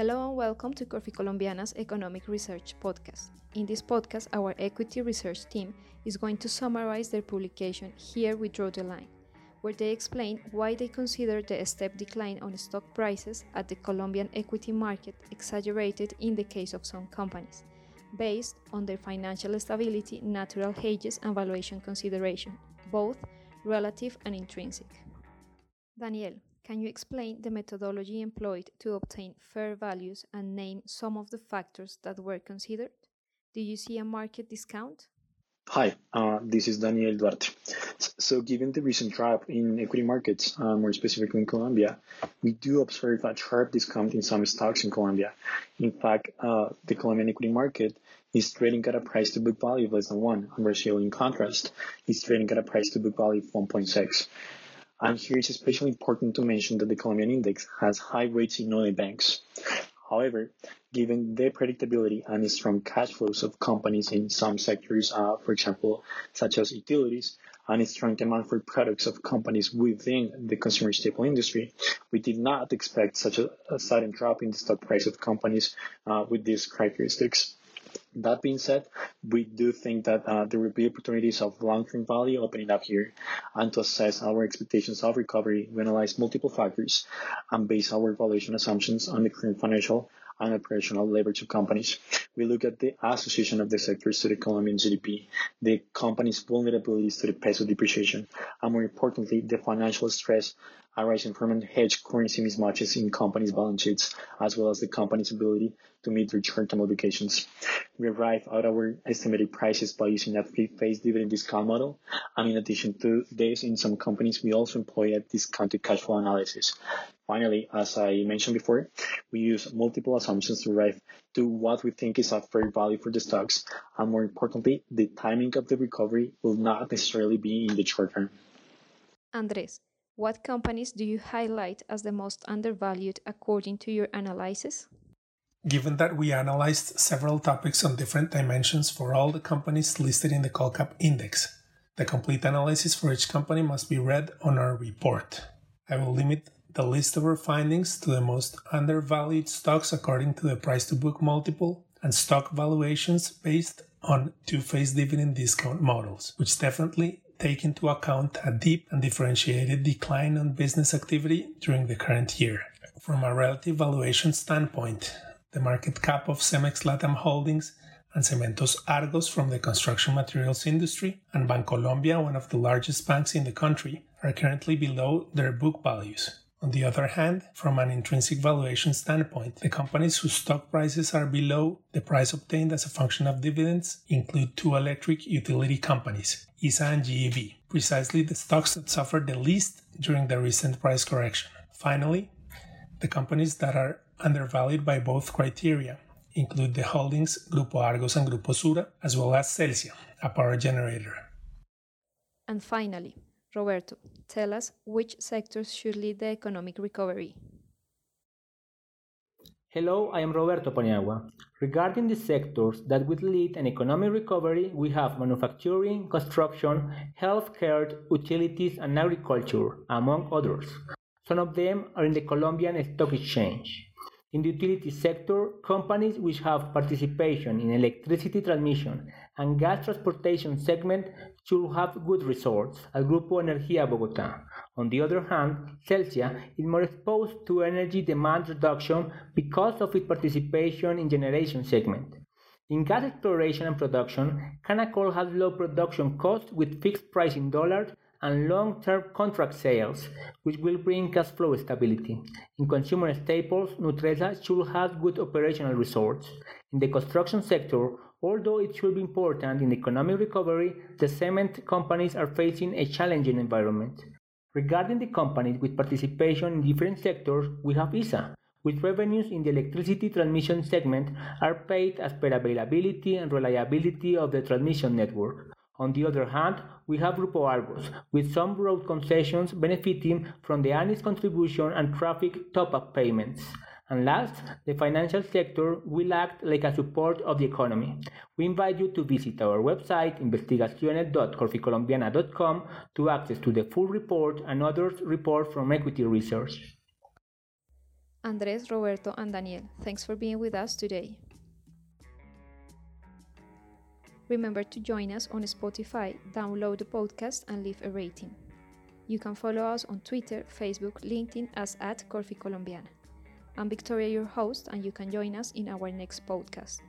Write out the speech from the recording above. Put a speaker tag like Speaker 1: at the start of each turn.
Speaker 1: Hello and welcome to Corficolombiana's Economic Research Podcast. In this podcast, our equity research team is going to summarize their publication Here We Draw the Line, where they explain why they consider the step decline on stock prices at the Colombian equity market exaggerated in the case of some companies, based on their financial stability, natural hedges, and valuation consideration, both relative and intrinsic. Daniel, can you explain the methodology employed to obtain fair values and name some of the factors that were considered? Do you see a market discount?
Speaker 2: Hi, uh, this is Daniel Duarte. So, given the recent drop in equity markets, uh, more specifically in Colombia, we do observe a sharp discount in some stocks in Colombia. In fact, uh, the Colombian equity market is trading at a price to book value of less than one, and Brazil, in contrast, is trading at a price to book value of 1.6. And here it's especially important to mention that the Colombian index has high rates in oil banks. However, given the predictability and strong cash flows of companies in some sectors, uh, for example, such as utilities, and strong demand for products of companies within the consumer staple industry, we did not expect such a, a sudden drop in the stock price of companies uh, with these characteristics. That being said, we do think that uh, there will be opportunities of long-term value opening up here. And to assess our expectations of recovery, we analyze multiple factors and base our valuation assumptions on the current financial and operational leverage of companies. We look at the association of the sectors to the Colombian GDP, the company's vulnerabilities to the peso depreciation, and more importantly, the financial stress arising from unhedged currency mismatches in companies' balance sheets, as well as the company's ability to meet their short-term obligations. We arrive at our estimated prices by using a fee-based dividend discount model, and in addition to this, in some companies, we also employ a discounted cash flow analysis. Finally, as I mentioned before, we use multiple assumptions to arrive to what we think is a fair value for the stocks, and more importantly, the timing of the recovery will not necessarily be in the short term.
Speaker 1: Andres, what companies do you highlight as the most undervalued according to your analysis?
Speaker 3: Given that we analyzed several topics on different dimensions for all the companies listed in the Colcap index, the complete analysis for each company must be read on our report. I will limit the list of our findings to the most undervalued stocks according to the price to book multiple and stock valuations based on two phase dividend discount models, which definitely take into account a deep and differentiated decline on business activity during the current year. From a relative valuation standpoint, the market cap of Cemex Latam Holdings and Cementos Argos from the construction materials industry and Bancolombia, one of the largest banks in the country, are currently below their book values. On the other hand, from an intrinsic valuation standpoint, the companies whose stock prices are below the price obtained as a function of dividends include two electric utility companies, ISA and GEB, precisely the stocks that suffered the least during the recent price correction. Finally, the companies that are undervalued by both criteria include the holdings Grupo Argos and Grupo Sura, as well as Celsia, a power generator.
Speaker 1: And finally, Roberto, tell us which sectors should lead the economic recovery.
Speaker 4: Hello, I am Roberto Paniagua. Regarding the sectors that would lead an economic recovery, we have manufacturing, construction, healthcare, utilities, and agriculture, among others. Some of them are in the Colombian Stock Exchange. In the utility sector, companies which have participation in electricity transmission and gas transportation segment should have good results, as Grupo Energía Bogotá. On the other hand, Celsia is more exposed to energy demand reduction because of its participation in generation segment. In gas exploration and production, Canacol has low production costs with fixed price in dollars and long-term contract sales, which will bring cash flow stability. In consumer staples, Nutresa should have good operational results. In the construction sector, although it should be important in economic recovery, the cement companies are facing a challenging environment. Regarding the companies with participation in different sectors, we have ISA, with revenues in the electricity transmission segment are paid as per availability and reliability of the transmission network. On the other hand, we have Grupo Argos, with some road concessions benefiting from the ANI's contribution and traffic top-up payments. And last, the financial sector will act like a support of the economy. We invite you to visit our website investigaciones.corficolombiana.com to access to the full report and other reports from equity research.
Speaker 1: Andres, Roberto, and Daniel, thanks for being with us today. Remember to join us on Spotify, download the podcast, and leave a rating. You can follow us on Twitter, Facebook, LinkedIn as at Corficolombiana. I'm Victoria, your host, and you can join us in our next podcast.